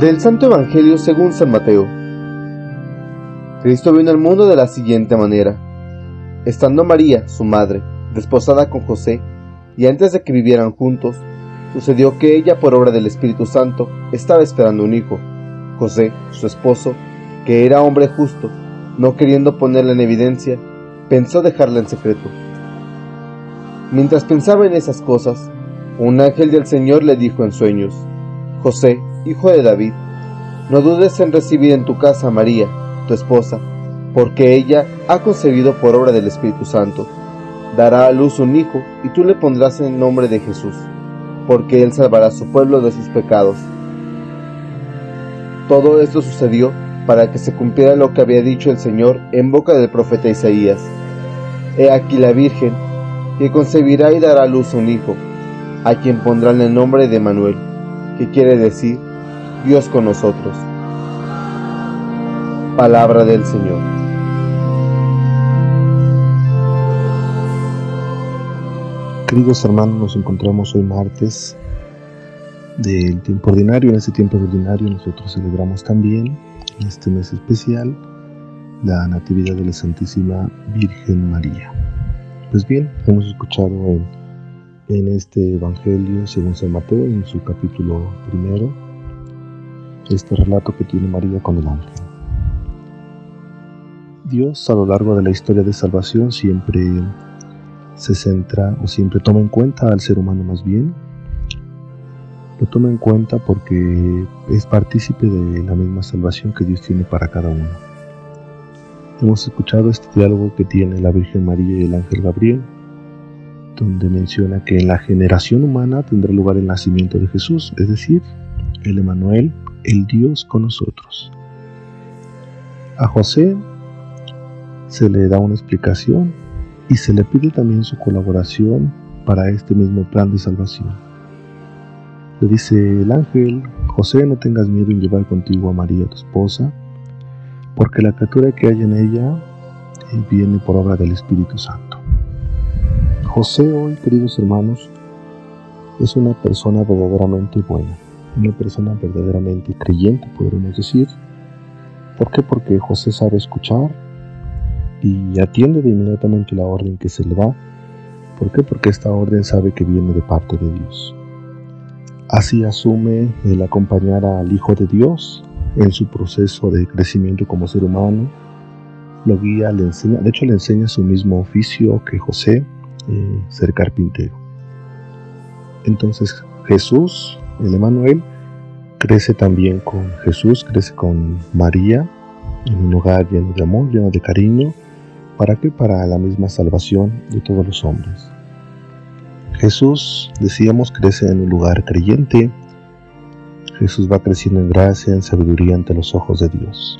Del Santo Evangelio según San Mateo. Cristo vino al mundo de la siguiente manera. Estando María, su madre, desposada con José, y antes de que vivieran juntos, sucedió que ella, por obra del Espíritu Santo, estaba esperando un hijo. José, su esposo, que era hombre justo, no queriendo ponerla en evidencia, pensó dejarla en secreto. Mientras pensaba en esas cosas, un ángel del Señor le dijo en sueños, José, hijo de David, no dudes en recibir en tu casa a María, tu esposa, porque ella ha concebido por obra del Espíritu Santo. Dará a luz un hijo, y tú le pondrás el nombre de Jesús, porque él salvará a su pueblo de sus pecados. Todo esto sucedió para que se cumpliera lo que había dicho el Señor en boca del profeta Isaías. He aquí la Virgen, que concebirá y dará a luz un hijo, a quien pondrán el nombre de Manuel, que quiere decir Dios con nosotros. Palabra del Señor. Queridos hermanos, nos encontramos hoy martes del tiempo ordinario. En este tiempo ordinario nosotros celebramos también, en este mes especial, la Natividad de la Santísima Virgen María. Pues bien, hemos escuchado en, en este Evangelio según San Mateo, en su capítulo primero, este relato que tiene María con el ángel. Dios a lo largo de la historia de salvación siempre se centra o siempre toma en cuenta al ser humano más bien. Lo toma en cuenta porque es partícipe de la misma salvación que Dios tiene para cada uno. Hemos escuchado este diálogo que tiene la Virgen María y el ángel Gabriel, donde menciona que en la generación humana tendrá lugar el nacimiento de Jesús, es decir, el Emanuel, el Dios con nosotros. A José se le da una explicación y se le pide también su colaboración para este mismo plan de salvación. Le dice el ángel, José, no tengas miedo en llevar contigo a María, tu esposa, porque la criatura que hay en ella eh, viene por obra del Espíritu Santo. José hoy, queridos hermanos, es una persona verdaderamente buena una persona verdaderamente creyente, podríamos decir. ¿Por qué? Porque José sabe escuchar y atiende de inmediatamente la orden que se le da. ¿Por qué? Porque esta orden sabe que viene de parte de Dios. Así asume el acompañar al Hijo de Dios en su proceso de crecimiento como ser humano. Lo guía, le enseña, de hecho le enseña su mismo oficio que José, eh, ser carpintero. Entonces Jesús el Emanuel crece también con Jesús, crece con María, en un hogar lleno de amor, lleno de cariño. ¿Para qué? Para la misma salvación de todos los hombres. Jesús, decíamos, crece en un lugar creyente. Jesús va creciendo en gracia, en sabiduría ante los ojos de Dios.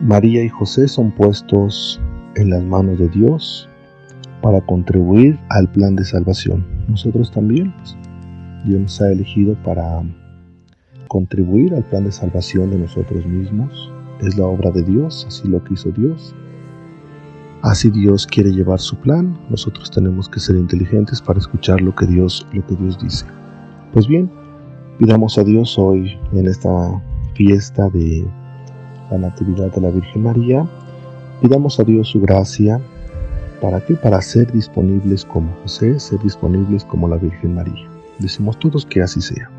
María y José son puestos en las manos de Dios para contribuir al plan de salvación. Nosotros también, pues, Dios nos ha elegido para contribuir al plan de salvación de nosotros mismos. Es la obra de Dios, así lo quiso Dios. Así Dios quiere llevar su plan. Nosotros tenemos que ser inteligentes para escuchar lo que Dios, lo que Dios dice. Pues bien, pidamos a Dios hoy en esta fiesta de la Natividad de la Virgen María, pidamos a Dios su gracia. ¿Para qué? Para ser disponibles como José, ser disponibles como la Virgen María. Decimos todos que así sea.